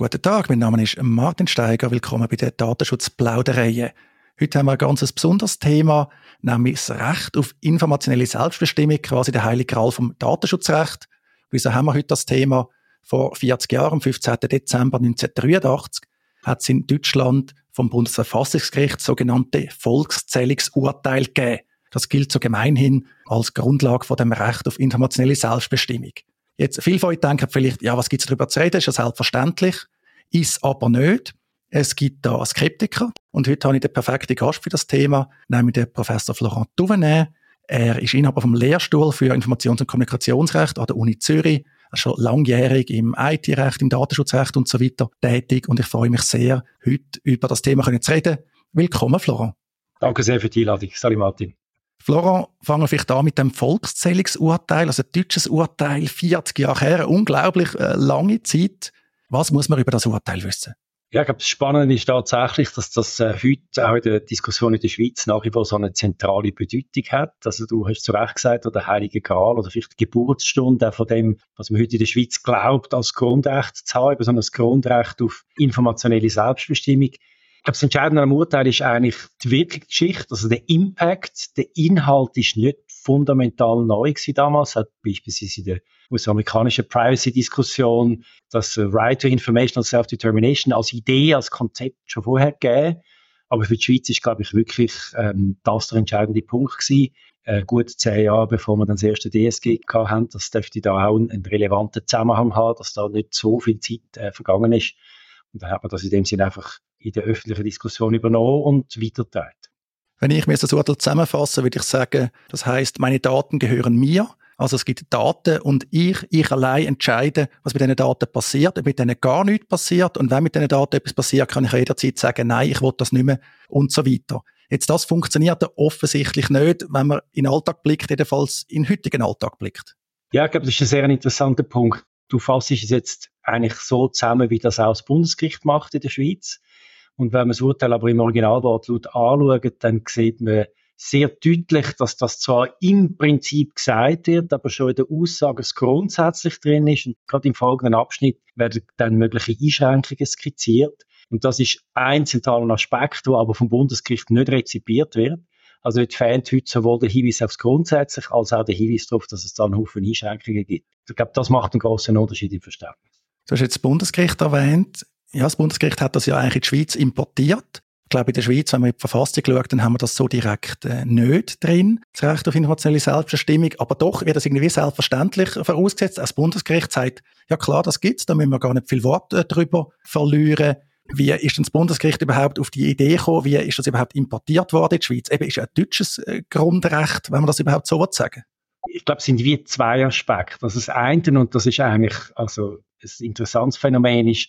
Guten Tag, mein Name ist Martin Steiger. Willkommen bei der Datenschutzplauderei. Heute haben wir ein ganz besonderes Thema, nämlich das Recht auf informationelle Selbstbestimmung, quasi der heilige Gral vom Datenschutzrecht. Wieso haben wir heute das Thema? Vor 40 Jahren, am 15. Dezember 1983, hat es in Deutschland vom Bundesverfassungsgericht sogenannte Volkszählungsurteil gegeben. Das gilt so gemeinhin als Grundlage von dem Recht auf informationelle Selbstbestimmung. Jetzt, viele von euch denken vielleicht, ja, was gibt's darüber zu reden? Ist ja selbstverständlich. Ist aber nicht. Es gibt da Skeptiker. Und heute habe ich den perfekten Gast für das Thema, nämlich den Professor Florent Duvenet. Er ist Inhaber vom Lehrstuhl für Informations- und Kommunikationsrecht an der Uni Zürich. Er ist schon langjährig im IT-Recht, im Datenschutzrecht und so weiter tätig. Und ich freue mich sehr, heute über das Thema zu reden. Willkommen, Florent. Danke sehr für die Einladung. Salut, Martin. Florent, fangen wir vielleicht an mit dem Volkszählungsurteil, also ein deutsches Urteil, 40 Jahre her, unglaublich äh, lange Zeit. Was muss man über das Urteil wissen? Ja, ich glaube, das Spannende ist tatsächlich, dass das äh, heute auch in der Diskussion in der Schweiz nach wie vor so eine zentrale Bedeutung hat. Also du hast zu Recht gesagt, oder der Heilige Gral oder vielleicht die Geburtsstunde von dem, was man heute in der Schweiz glaubt, als Grundrecht zu haben, sondern das Grundrecht auf informationelle Selbstbestimmung glaube, das Entscheidende am Urteil ist eigentlich die wirkliche Geschichte, also der Impact, der Inhalt ist nicht fundamental neu gewesen damals, hat beispielsweise in der US-amerikanischen Privacy-Diskussion das Right to Informational Self-Determination als Idee, als Konzept schon vorher gegeben. Aber für die Schweiz ist, glaube ich, wirklich ähm, das der entscheidende Punkt gewesen. Äh, gut zehn Jahre, bevor wir dann das erste DSG haben, das dürfte da auch einen, einen relevanten Zusammenhang haben, dass da nicht so viel Zeit äh, vergangen ist. Und da hat man das in dem Sinne einfach in der öffentlichen Diskussion übernommen und weitergetragen. Wenn ich mir das Urteil zusammenfasse, würde ich sagen, das heißt, meine Daten gehören mir. Also es gibt Daten und ich, ich allein entscheide, was mit diesen Daten passiert, ob mit denen gar nichts passiert. Und wenn mit diesen Daten etwas passiert, kann ich jederzeit sagen, nein, ich will das nicht mehr und so weiter. Jetzt, das funktioniert offensichtlich nicht, wenn man in den Alltag blickt, jedenfalls in den heutigen Alltag blickt. Ja, ich glaube, das ist ein sehr interessanter Punkt. Du fasst es jetzt eigentlich so zusammen, wie das auch das Bundesgericht macht in der Schweiz. Und wenn man das Urteil aber im Originalwortlaut anschaut, dann sieht man sehr deutlich, dass das zwar im Prinzip gesagt wird, aber schon in der Aussage es grundsätzlich drin ist. Und gerade im folgenden Abschnitt werden dann mögliche Einschränkungen skizziert. Und das ist ein zentraler Aspekt, der aber vom Bundesgericht nicht rezipiert wird. Also es fehlt heute sowohl der Hinweis aufs Grundsätzlich als auch der Hinweis darauf, dass es da einen Haufen Einschränkungen gibt. Ich glaube, das macht einen großen Unterschied im Verständnis. Du hast jetzt das Bundesgericht erwähnt. Ja, das Bundesgericht hat das ja eigentlich in die Schweiz importiert. Ich glaube, in der Schweiz, wenn man in die Verfassung schaut, dann haben wir das so direkt äh, nicht drin, das Recht auf informationelle Selbstbestimmung. Aber doch wird das irgendwie selbstverständlich vorausgesetzt. Das Bundesgericht sagt, ja klar, das gibt's, da müssen wir gar nicht viel Wort äh, drüber verlieren. Wie ist denn das Bundesgericht überhaupt auf die Idee gekommen? Wie ist das überhaupt importiert worden in die Schweiz? Eben, ist ein deutsches äh, Grundrecht, wenn man das überhaupt so sagen Ich glaube, es sind wie zwei Aspekte. Ist das eine, und das ist eigentlich, also, ein interessantes Phänomen ist,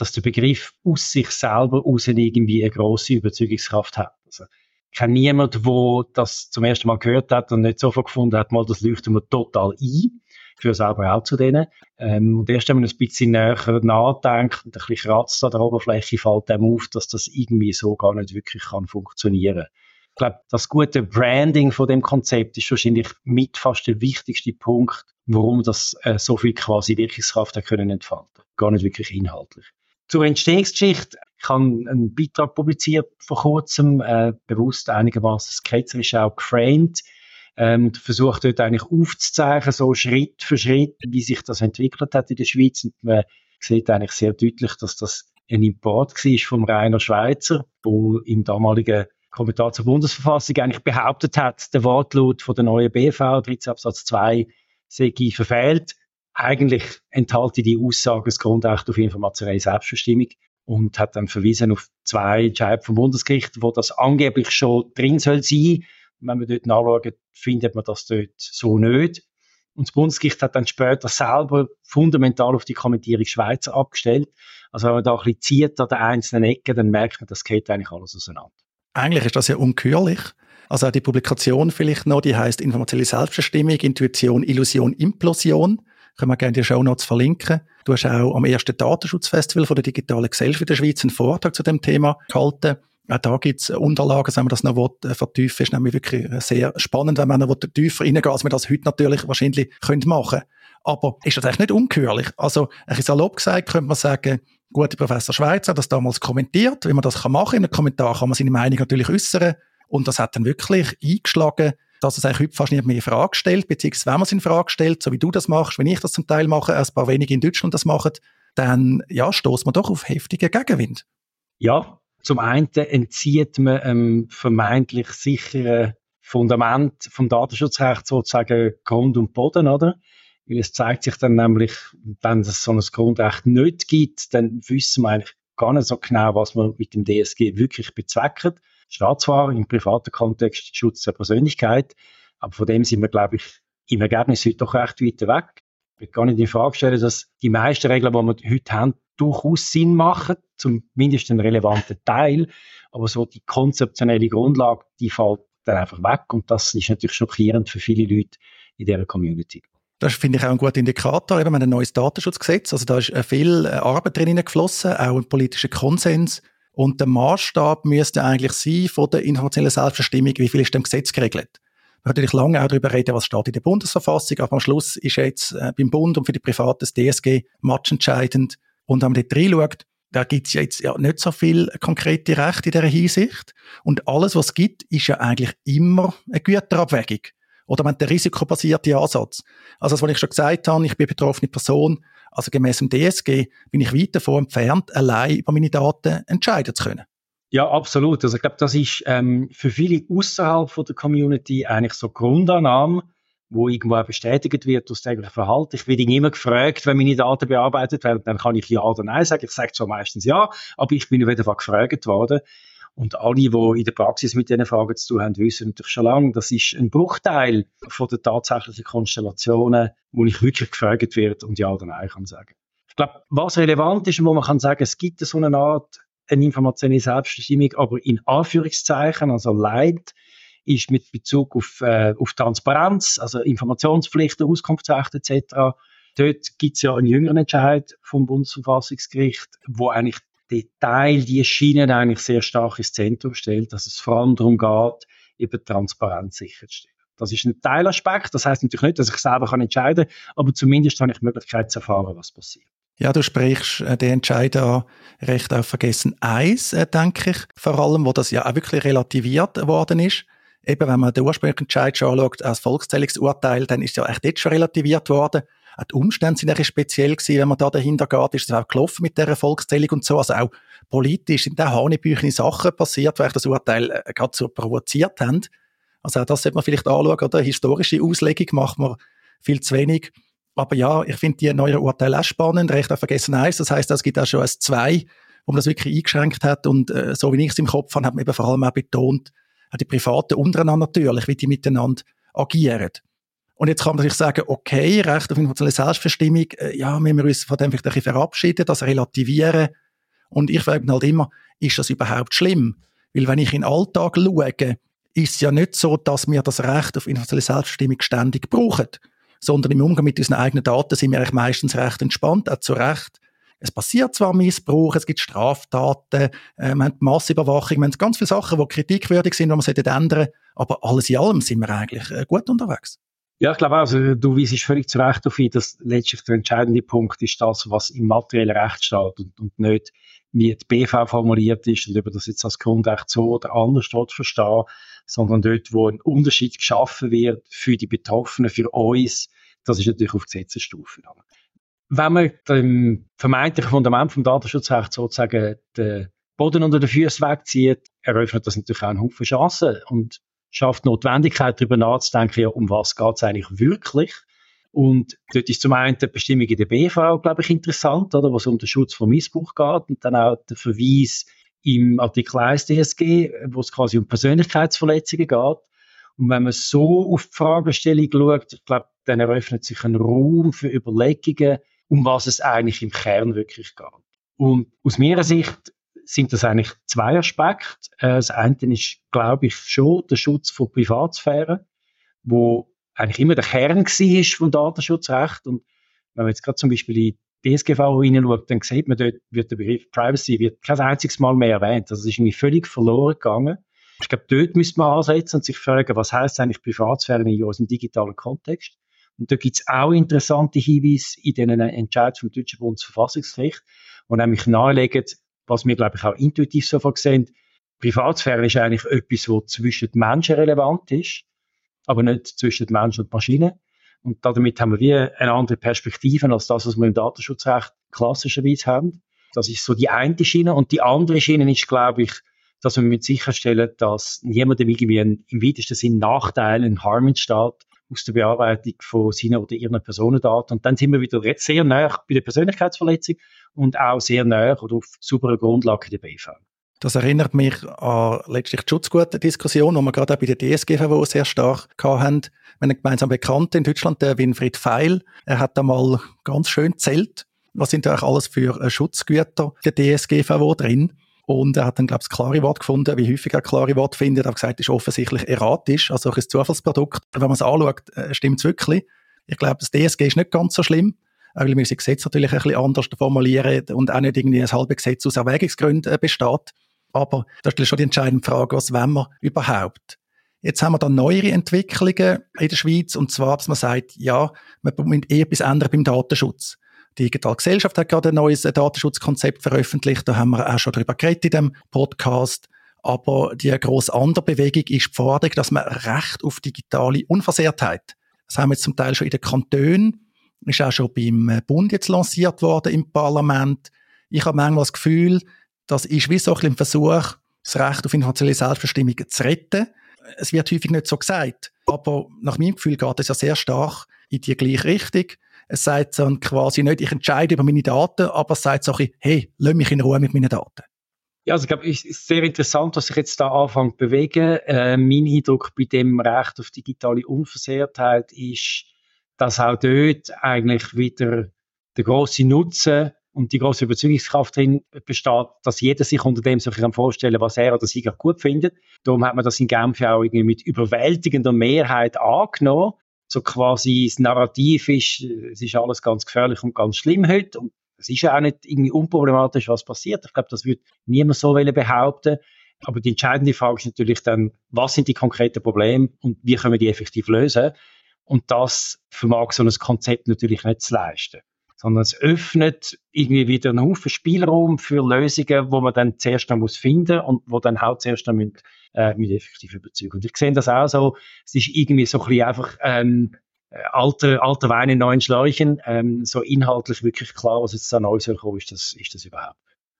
dass der Begriff aus sich selber aus irgendwie eine große Überzeugungskraft hat. Also, ich kenne niemanden, der das zum ersten Mal gehört hat und nicht sofort gefunden hat, mal, das leuchtet mir total ein. Ich selber auch zu denen. Ähm, und erst wenn man ein bisschen näher nachdenkt und ein bisschen kratzt an der Oberfläche, fällt einem auf, dass das irgendwie so gar nicht wirklich kann funktionieren. Ich glaube, das gute Branding von dem Konzept ist wahrscheinlich mit fast der wichtigste Punkt, warum das äh, so viel quasi Wirkungskraft hat können entfalten. Gar nicht wirklich inhaltlich. Zur Entstehungsgeschichte. Ich habe einen Beitrag publiziert vor kurzem, äh, bewusst einigermaßen skizzisch auch geframed, ähm, versucht dort eigentlich aufzuzeigen, so Schritt für Schritt, wie sich das entwickelt hat in der Schweiz. Und man sieht eigentlich sehr deutlich, dass das ein Import war vom Rainer Schweizer, der im damaligen Kommentar zur Bundesverfassung eigentlich behauptet hat, der Wortlaut von der neuen BV, 13 Absatz 2, sei verfehlt eigentlich enthalte die Aussage das Grundrecht auf informationelle Selbstbestimmung und hat dann verwiesen auf zwei Entscheidungen vom Bundesgericht, wo das angeblich schon drin soll sein. Wenn man dort nachschaut, findet man das dort so nicht. Und das Bundesgericht hat dann später selber fundamental auf die Kommentierung Schweizer abgestellt. Also wenn man da ein bisschen zieht an den einzelnen Ecken, dann merkt man, das geht eigentlich alles auseinander. Eigentlich ist das ja unkürlich. Also auch die Publikation vielleicht noch, die heißt Informationelle Selbstbestimmung, Intuition, Illusion, Implosion. Können wir gerne die Show Notes verlinken. Du hast auch am ersten Datenschutzfestival von der digitalen Gesellschaft der Schweiz einen Vortrag zu dem Thema gehalten. Auch da gibt es Unterlagen, wenn man das noch will, äh, vertiefen ist nämlich wirklich sehr spannend, wenn man noch tiefer reingehen als man das heute natürlich wahrscheinlich könnte machen Aber ist das eigentlich nicht ungeheuerlich? Also, ein bisschen salopp gesagt, könnte man sagen, gute Professor Schweizer hat das damals kommentiert, wie man das kann machen. In einem Kommentar kann man seine Meinung natürlich äußern. Und das hat dann wirklich eingeschlagen, dass es eigentlich heute fast nicht mehr in Frage stellt, beziehungsweise wenn man es in Frage stellt, so wie du das machst, wenn ich das zum Teil mache, ein paar wenige in Deutschland das machen, dann ja, stoßt man doch auf heftigen Gegenwind. Ja, zum einen entzieht man einem vermeintlich sicheren Fundament vom Datenschutzrecht sozusagen Grund und Boden, oder? Weil es zeigt sich dann nämlich, wenn es so ein Grundrecht nicht gibt, dann wissen wir eigentlich gar nicht so genau, was man mit dem DSG wirklich bezweckt. Zwar im privaten Kontext Schutz der Persönlichkeit, aber von dem sind wir, glaube ich, im Ergebnis heute doch recht weit weg. Ich will gar nicht in Frage stellen, dass die meisten Regeln, die wir heute haben, durchaus Sinn machen, zumindest einen relevanten Teil. Aber so die konzeptionelle Grundlage, die fällt dann einfach weg. Und das ist natürlich schockierend für viele Leute in dieser Community. Das finde ich auch ein guter Indikator. Eben, wir haben ein neues Datenschutzgesetz. Also da ist äh, viel äh, Arbeit drin geflossen, auch ein politischer Konsens. Und der Maßstab müsste eigentlich sein von der informationellen Selbstbestimmung, wie viel ist dem Gesetz geregelt. Man kann natürlich lange auch darüber reden, was steht in der Bundesverfassung, aber am Schluss ist jetzt äh, beim Bund und für die Privaten das DSG matchentscheidend. Und wenn man dort reinschaut, da gibt es jetzt ja nicht so viel konkrete Rechte in dieser Hinsicht. Und alles, was es gibt, ist ja eigentlich immer eine Güterabwägung. Oder man der risikobasierte Ansatz. Also, das, was ich schon gesagt habe, ich bin betroffene Person, also gemäß dem DSG bin ich weit davon entfernt, allein über meine Daten entscheiden zu können. Ja, absolut. Also ich glaube, das ist ähm, für viele außerhalb der Community eigentlich so Grundannahme, wo irgendwo auch bestätigt wird aus täglichem Verhalten. Ich werde immer gefragt, wenn meine Daten bearbeitet werden, dann kann ich ja oder nein sagen. Ich sage zwar meistens ja, aber ich bin wieder gefragt worden. Und alle, die in der Praxis mit diesen Fragen zu tun haben, wissen natürlich schon lange, das ist ein Bruchteil von den tatsächlichen Konstellationen, wo ich wirklich gefragt werde und ja oder nein kann sagen. Ich glaube, was relevant ist und wo man kann sagen, es gibt so eine Art eine informationelle Selbstbestimmung, aber in Anführungszeichen, also Leid, ist mit Bezug auf, äh, auf Transparenz, also Informationspflichten, Auskunftsrechte etc. Dort gibt es ja einen jüngeren Entscheid vom Bundesverfassungsgericht, wo eigentlich Detail, die Schienen eigentlich sehr stark ins Zentrum stellt, dass es vor allem darum geht, eben Transparenz sicherzustellen. Das ist ein Teilaspekt. Das heißt natürlich nicht, dass ich selber kann entscheiden kann, aber zumindest habe ich die Möglichkeit zu erfahren, was passiert. Ja, du sprichst äh, den Entscheid an recht auf vergessen eins, äh, denke ich, vor allem, wo das ja auch wirklich relativiert worden ist. Eben, wenn man den ursprünglichen Entscheid schon anschaut, als Volkszählungsurteil, dann ist ja echt jetzt schon relativiert worden. Auch die Umstände sind ein speziell gewesen, wenn man da dahinter geht, ist es auch gelaufen mit dieser Volkszählung und so. Also auch politisch sind da hanebüchene Sachen passiert, weil das Urteil äh, gerade so provoziert haben. Also auch das sollte man vielleicht anschauen, oder? Historische Auslegung macht man viel zu wenig. Aber ja, ich finde die neuen Urteile auch spannend, recht auch vergessen eins. Das heißt, es gibt auch schon ein zwei, wo man das wirklich eingeschränkt hat. Und äh, so wie ich es im Kopf habe, hat man eben vor allem auch betont, auch die Privaten untereinander natürlich, wie die miteinander agieren. Und jetzt kann man sich sagen, okay, Recht auf informationelle Selbstbestimmung, äh, ja, müssen wir uns von dem vielleicht ein bisschen verabschieden, das relativieren. Und ich frage mich halt immer, ist das überhaupt schlimm? Weil wenn ich in den Alltag schaue, ist es ja nicht so, dass wir das Recht auf informationelle Selbstbestimmung ständig brauchen, sondern im Umgang mit unseren eigenen Daten sind wir eigentlich meistens recht entspannt, auch zu Recht. Es passiert zwar Missbrauch, es gibt Straftaten, äh, wir haben Massüberwachung, wir haben ganz viele Sachen, die kritikwürdig sind, die man ändern sollte, aber alles in allem sind wir eigentlich äh, gut unterwegs. Ja, ich glaube also, du weisst völlig zu Recht auf ihn, dass letztlich der entscheidende Punkt ist das, was im materiellen Recht steht und, und nicht, wie die BV formuliert ist und über das jetzt als Grundrecht so oder anders dort verstehen, sondern dort, wo ein Unterschied geschaffen wird für die Betroffenen, für uns, das ist natürlich auf Gesetzesstufe. Wenn man dem vermeintlichen Fundament vom Datenschutzrecht sozusagen den Boden unter den Füßen wegzieht, eröffnet das natürlich auch einen Haufen Chancen und schafft Notwendigkeit, darüber nachzudenken, ja, um was geht es eigentlich wirklich. Und dort ist zum einen die Bestimmung in der BV, glaube ich, interessant, oder, was um den Schutz vor Missbrauch geht und dann auch der Verweis im Artikel 1 DSG, wo es quasi um Persönlichkeitsverletzungen geht. Und wenn man so auf die Fragestellung schaut, ich glaube, dann eröffnet sich ein Raum für Überlegungen, um was es eigentlich im Kern wirklich geht. Und aus meiner Sicht sind das eigentlich zwei Aspekte. Äh, das eine ist, glaube ich, schon der Schutz von Privatsphäre, wo eigentlich immer der Kern war vom Datenschutzrecht. Und wenn man jetzt gerade zum Beispiel in DSGV hineinschaut, dann sieht man dort, wird der Begriff Privacy wird kein einziges Mal mehr erwähnt. Das ist irgendwie völlig verloren gegangen. Ich glaube, dort müsste man ansetzen und sich fragen, was heißt eigentlich Privatsphäre in unserem digitalen Kontext? Und da gibt es auch interessante Hinweise in diesen Entscheidungen vom Deutschen Bundesverfassungsgericht, die nämlich nahelegen, was wir, glaube ich, auch intuitiv sofort sehen, Privatsphäre ist eigentlich etwas, was zwischen den Menschen relevant ist, aber nicht zwischen den Menschen und Maschinen. Und damit haben wir wie eine andere Perspektive als das, was wir im Datenschutzrecht klassischerweise haben. Das ist so die eine Schiene. Und die andere Schiene ist, glaube ich, dass wir sicherstellen, dass niemandem irgendwie im weitesten Sinn Nachteil, ein Harm entsteht aus der Bearbeitung von seinen oder ihren Personendaten. Und dann sind wir wieder sehr nah bei der Persönlichkeitsverletzung und auch sehr nah oder auf sauberer Grundlage der BV. Das erinnert mich an letztlich die Schutzgutendiskussion, die wir gerade auch bei der DSGVO sehr stark hatten. Wir haben einen gemeinsamen Bekannten in Deutschland, der Winfried Feil. Er hat da mal ganz schön zählt. Was sind da eigentlich alles für äh, Schutzgüter der DSGVO drin? Und er hat dann, glaube ich, das klare Wort gefunden, wie häufig er klare Wort findet. Er hat gesagt, es ist offensichtlich erratisch, also ein Zufallsprodukt. Wenn man es anschaut, äh, stimmt es wirklich. Ich glaube, das DSG ist nicht ganz so schlimm weil wir das Gesetz natürlich ein bisschen anders formulieren und auch nicht irgendwie ein halbes Gesetz aus Erwägungsgründen äh, besteht. Aber da stellt schon die entscheidende Frage, was wollen wir überhaupt? Jetzt haben wir dann neuere Entwicklungen in der Schweiz, und zwar, dass man sagt, ja, man muss eher etwas ändern beim Datenschutz. Die Digitale Gesellschaft hat gerade ein neues Datenschutzkonzept veröffentlicht, da haben wir auch schon darüber geredet in dem Podcast. Aber die grosse andere Bewegung ist die Forderung, dass man Recht auf digitale Unversehrtheit. Das haben wir jetzt zum Teil schon in den Kantonen, ist auch schon beim Bund jetzt lanciert worden im Parlament. Ich habe manchmal das Gefühl, das ist wie so ein, Versuch, das Recht auf informationelle Selbstbestimmung zu retten. Es wird häufig nicht so gesagt, aber nach meinem Gefühl geht es ja sehr stark in die gleiche Richtung. Es sagt dann quasi nicht, ich entscheide über meine Daten, aber es sagt so ein bisschen, hey, lass mich in Ruhe mit meinen Daten. Ja, also ich glaube, es ist sehr interessant, dass sich jetzt da anfängt zu bewegen. Äh, mein Eindruck bei dem Recht auf digitale Unversehrtheit ist, dass auch dort eigentlich wieder der große Nutzen und die große Überzeugungskraft drin besteht, dass jeder sich unter dem sich vorstellen kann, was er oder sie gut findet. Darum hat man das in Genf auch irgendwie mit überwältigender Mehrheit angenommen. So quasi das Narrativ ist, es ist alles ganz gefährlich und ganz schlimm heute. Und es ist ja auch nicht irgendwie unproblematisch, was passiert. Ich glaube, das wird niemand so behaupten. Aber die entscheidende Frage ist natürlich dann, was sind die konkreten Probleme und wie können wir die effektiv lösen? Und das vermag so ein Konzept natürlich nicht zu leisten sondern es öffnet irgendwie wieder einen Haufen Spielraum für Lösungen, wo man dann zuerst noch muss und wo dann halt zuerst noch äh, mit effektiv überzeugen. Und ich sehe das auch so, es ist irgendwie so ein bisschen einfach ähm, alter, alter Wein in neuen Schläuchen, ähm, so inhaltlich wirklich klar, was jetzt da neu soll kommen, ist das, ist das überhaupt.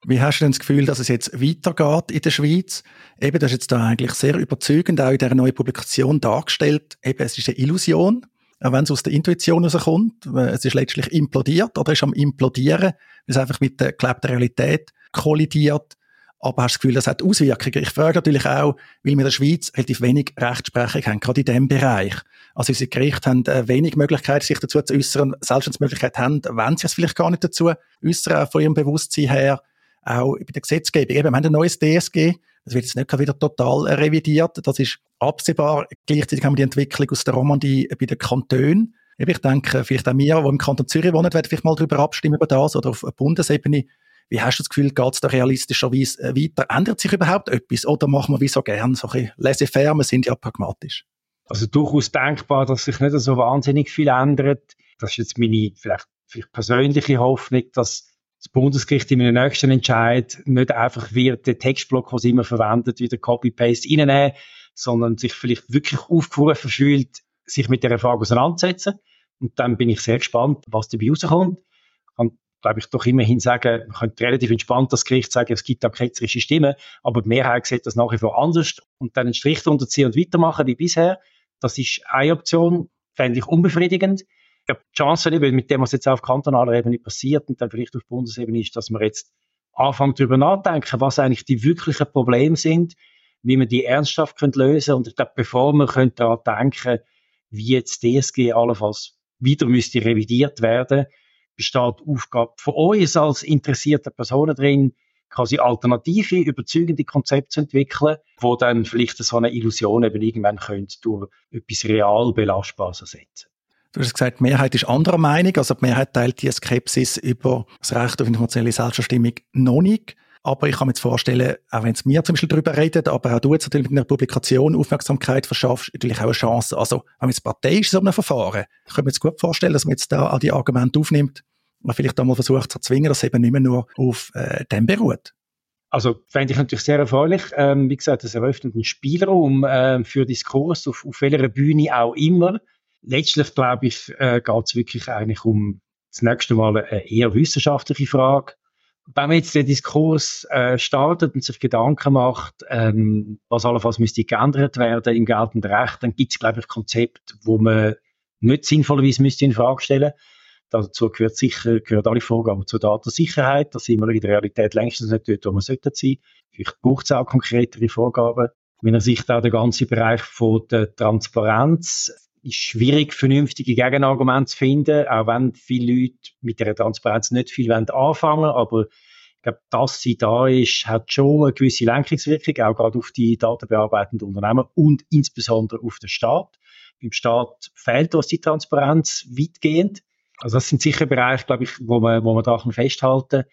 Wie hast du denn das Gefühl, dass es jetzt weitergeht in der Schweiz? Eben, das ist jetzt da eigentlich sehr überzeugend auch in dieser neuen Publikation dargestellt. Eben, es ist eine Illusion auch wenn es aus der Intuition rauskommt. Es ist letztlich implodiert oder ist am implodieren, weil es einfach mit der gelebten Realität kollidiert. Aber hast das Gefühl, das hat Auswirkungen? Ich frage natürlich auch, weil wir in der Schweiz relativ wenig Rechtsprechung haben, gerade in diesem Bereich. Also unsere Gerichte haben äh, wenig Möglichkeit, sich dazu zu äußern. Selbst wenn sie Möglichkeit haben, wenn sie es vielleicht gar nicht dazu äußern, von ihrem Bewusstsein her. Auch bei der Gesetzgebung. Eben, wir haben ein neues DSG, das wird jetzt nicht wieder total revidiert. Das ist absehbar. Gleichzeitig haben wir die Entwicklung aus der Romandie bei den Kantonen. Ich denke, vielleicht auch wir, die im Kanton Zürich wohnen, werden vielleicht mal darüber abstimmen über das oder auf Bundesebene. Wie hast du das Gefühl, geht es da realistischerweise äh, weiter? Ändert sich überhaupt etwas oder machen wir wie so gern so ein wir sind ja pragmatisch? Also durchaus denkbar, dass sich nicht so wahnsinnig viel ändert. Das ist jetzt meine vielleicht, vielleicht persönliche Hoffnung, dass das Bundesgericht in einem nächsten Entscheid nicht einfach wird den Textblock, den sie immer verwendet, wieder Copy-Paste reinnehmen, sondern sich vielleicht wirklich aufgerufen fühlt, sich mit der Frage auseinanderzusetzen. Und dann bin ich sehr gespannt, was dabei rauskommt. Ich glaube ich, doch immerhin sagen, man könnte relativ entspannt das Gericht sagen, es gibt da ketzerische Stimmen, aber die Mehrheit sieht das nach wie vor anders und dann einen Strich drunter ziehen und weitermachen wie bisher. Das ist eine Option, fände ich unbefriedigend glaube, die Chance, mit dem, was jetzt auf kantonaler Ebene passiert und dann vielleicht auf Bundesebene ist, dass man jetzt anfangen darüber nachdenken, was eigentlich die wirklichen Probleme sind, wie man die ernsthaft lösen und ich glaube, bevor man daran denken, wie jetzt DSG allenfalls wieder müsste revidiert werden, besteht die Aufgabe von uns als interessierte Personen drin, quasi alternative, überzeugende Konzepte zu entwickeln, wo dann vielleicht so eine Illusion eben irgendwann könnte durch etwas real Belastbares ersetzen. Du hast gesagt, die Mehrheit ist anderer Meinung. Also die Mehrheit teilt die Skepsis über das Recht auf informationelle Selbstbestimmung noch nicht. Aber ich kann mir jetzt vorstellen, auch wenn es mir zum Beispiel darüber redet, aber auch du jetzt natürlich mit einer Publikation Aufmerksamkeit verschaffst, natürlich auch eine Chance. Also, wenn man jetzt Partei ist in so einem Verfahren, kann man jetzt gut vorstellen, dass man jetzt da all die Argumente aufnimmt und vielleicht einmal versucht zu erzwingen, dass es eben nicht mehr nur auf äh, dem beruht. Also fände ich natürlich sehr erfreulich. Ähm, wie gesagt, das eröffnet einen Spielraum äh, für Diskurs auf, auf welcher Bühne auch immer. Letztlich, glaube ich, äh, geht es wirklich eigentlich um das nächste Mal eine eher wissenschaftliche Frage wenn man jetzt den Diskurs äh, startet und sich Gedanken macht, ähm, was allenfalls müsste geändert werden im geltenden Recht, dann gibt es, glaube ich, Konzepte, wo man nicht sinnvollerweise müsste in Frage stellen. Dazu gehört sicher, gehört alle Vorgaben zur Datensicherheit. Da sind wir in der Realität längstens nicht dort, wo wir sollten sein. Vielleicht braucht es auch konkretere Vorgaben. Meiner Sicht auch der ganze Bereich von der Transparenz ist schwierig, vernünftige Gegenargumente zu finden, auch wenn viele Leute mit der Transparenz nicht viel anfangen wollen. Aber ich glaube, dass sie da ist, hat schon eine gewisse Lenkungswirkung, auch gerade auf die datenbearbeitenden Unternehmen und insbesondere auf den Staat. Beim Staat fehlt uns die Transparenz weitgehend. Also das sind sicher Bereiche, glaube ich, wo man, wo man da festhalten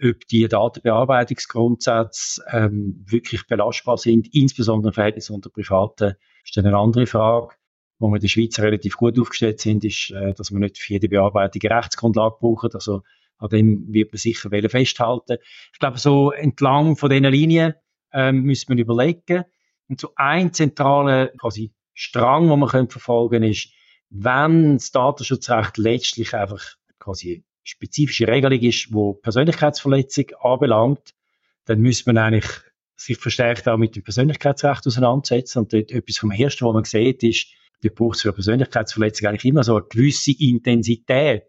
kann, ob die Datenbearbeitungsgrundsätze ähm, wirklich belastbar sind, insbesondere im Verhältnis unter Privaten, ist dann eine andere Frage wo wir in der Schweiz relativ gut aufgestellt sind, ist, äh, dass wir nicht für jede Bearbeitung eine Rechtsgrundlage brauchen. Also an dem wird man sicher festhalten. Ich glaube, so entlang von diesen Linien ähm, müssen wir überlegen. Und so ein zentraler quasi Strang, den man verfolgen können, ist, wenn das Datenschutzrecht letztlich einfach quasi eine spezifische Regelung ist, wo Persönlichkeitsverletzung anbelangt, dann müsste man eigentlich sich verstärkt auch mit dem Persönlichkeitsrecht auseinandersetzen. Und dort etwas vom Ersten, was man sieht, ist, dort braucht es für Persönlichkeitsverletzung eigentlich immer so eine gewisse Intensität.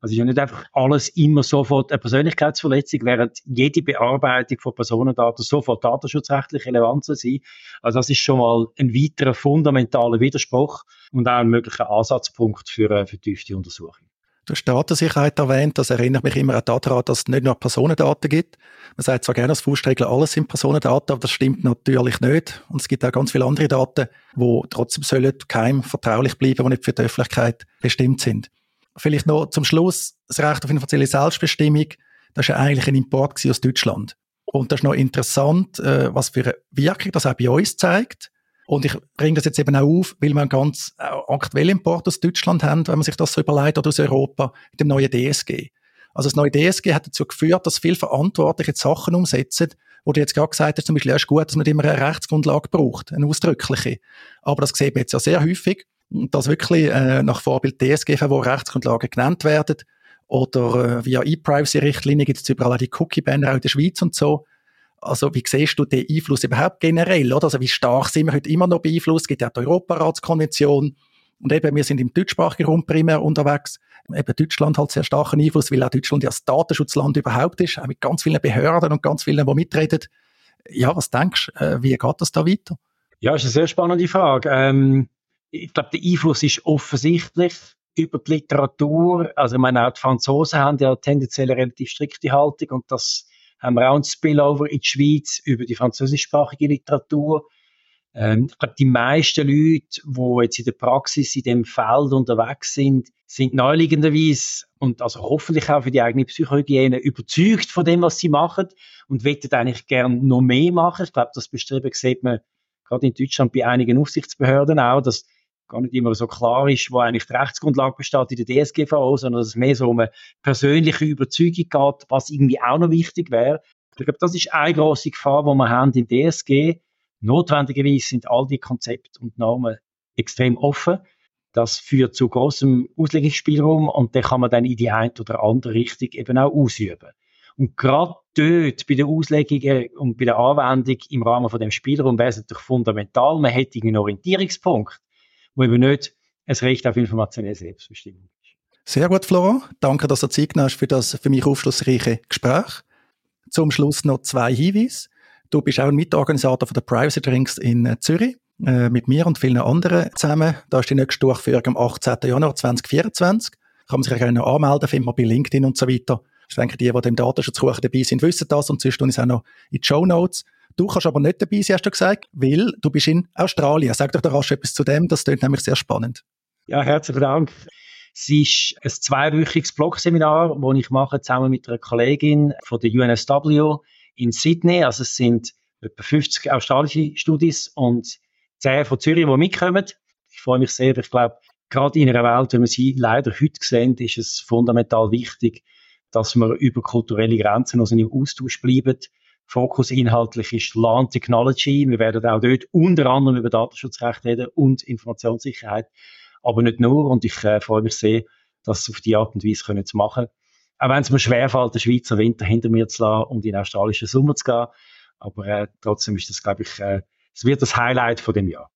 Also ist ja nicht einfach alles immer sofort eine Persönlichkeitsverletzung, während jede Bearbeitung von Personendaten sofort datenschutzrechtlich relevant soll sein. Also das ist schon mal ein weiterer fundamentaler Widerspruch und auch ein möglicher Ansatzpunkt für eine vertiefte Untersuchung. Du hast Datensicherheit erwähnt, das erinnert mich immer daran, dass es nicht nur Personendaten gibt. Man sagt zwar gerne als Faustregel, alles sind Personendaten, aber das stimmt natürlich nicht. Und es gibt auch ganz viele andere Daten, die trotzdem sollen geheim vertraulich bleiben, die nicht für die Öffentlichkeit bestimmt sind. Vielleicht noch zum Schluss, das Recht auf finanzielle Selbstbestimmung, das ist ja eigentlich ein Import aus Deutschland. Und das ist noch interessant, äh, was für eine Wirkung das auch bei uns zeigt. Und ich bringe das jetzt eben auch auf, weil wir einen ganz äh, aktuellen Import aus Deutschland haben, wenn man sich das so überlegt, oder aus Europa, mit dem neuen DSG. Also das neue DSG hat dazu geführt, dass viele Verantwortliche Sachen umsetzen, wo du jetzt gerade gesagt hast, zum Beispiel, ja, ist gut, dass man immer eine Rechtsgrundlage braucht, eine ausdrückliche. Aber das sieht man jetzt ja sehr häufig, dass wirklich äh, nach Vorbild DSG, wo Rechtsgrundlagen genannt werden, oder äh, via E-Privacy-Richtlinien gibt es überall auch die Cookie-Banner auch in der Schweiz und so. Also wie siehst du den Einfluss überhaupt generell? Oder? Also wie stark sind wir heute immer noch beeinflusst? Es gibt ja die Europaratskonvention. Und eben, wir sind im deutschsprachigen Raum primär unterwegs. Eben Deutschland hat sehr starken Einfluss, weil auch Deutschland ja das Datenschutzland überhaupt ist, auch mit ganz vielen Behörden und ganz vielen, die mitreden. Ja, was denkst du, äh, wie geht das da weiter? Ja, ist eine sehr spannende Frage. Ähm, ich glaube, der Einfluss ist offensichtlich über die Literatur. Also, ich meine, auch die Franzosen haben ja tendenziell eine relativ strikte Haltung und das haben wir auch ein Spillover in die Schweiz über die französischsprachige Literatur. Ähm, ich glaube, die meisten Leute, die jetzt in der Praxis in dem Feld unterwegs sind, sind neuliegenderweise und also hoffentlich auch für die eigene Psychohygiene überzeugt von dem, was sie machen und wollen eigentlich gern noch mehr machen. Ich glaube, das Bestreben sieht man gerade in Deutschland bei einigen Aufsichtsbehörden auch, dass gar nicht immer so klar ist, wo eigentlich die Rechtsgrundlage besteht in der DSGVO, sondern dass es mehr so um eine persönliche Überzeugung geht, was irgendwie auch noch wichtig wäre. Ich glaube, das ist eine grosse Gefahr, die wir haben im DSG. Notwendigerweise sind all die Konzepte und Normen extrem offen. Das führt zu großem Auslegungsspielraum und den kann man dann in die eine oder andere Richtung eben auch ausüben. Und gerade dort bei der Auslegung und bei der Anwendung im Rahmen von dem Spielraum wäre es natürlich fundamental, man hätte einen Orientierungspunkt wo eben nicht ein Recht auf informationelle Selbstbestimmung ist. Sehr gut, Flora. Danke, dass du Zeit hast für das für mich aufschlussreiche Gespräch. Zum Schluss noch zwei Hinweise. Du bist auch ein Mitorganisator von der Privacy Drinks in Zürich äh, mit mir und vielen anderen zusammen. Da ist die nächste Durchführung am 18. Januar 2024. Kann man sich auch noch anmelden, findet man bei LinkedIn und so weiter. Ich denke, die, die dem Datenschutz dabei sind, wissen das und sonst tun es auch noch in die Show Notes. Du kannst aber nicht dabei sein, hast du gesagt, weil du bist in Australien. Sag doch da rasch etwas zu dem, das klingt nämlich sehr spannend. Ja, herzlichen Dank. Es ist ein zweiwöchiges Blogseminar, das ich mache zusammen mit einer Kollegin von der UNSW in Sydney. Also es sind etwa 50 australische Studis und 10 von Zürich, die mitkommen. Ich freue mich sehr. Ich glaube, gerade in einer Welt, wie wir sie leider heute sehen, ist es fundamental wichtig, dass wir über kulturelle Grenzen also im Austausch bleiben. Fokus inhaltlich ist Land Technology. Wir werden auch dort unter anderem über Datenschutzrecht reden und Informationssicherheit, aber nicht nur. Und ich äh, freue mich sehr, das auf die Art und Weise können zu machen. Auch wenn es mir schwerfällt, den Schweizer Winter hinter mir zu lassen und in den australischen Sommer zu gehen. Aber äh, trotzdem ist das, glaube ich, äh, es wird das Highlight von dem Jahr.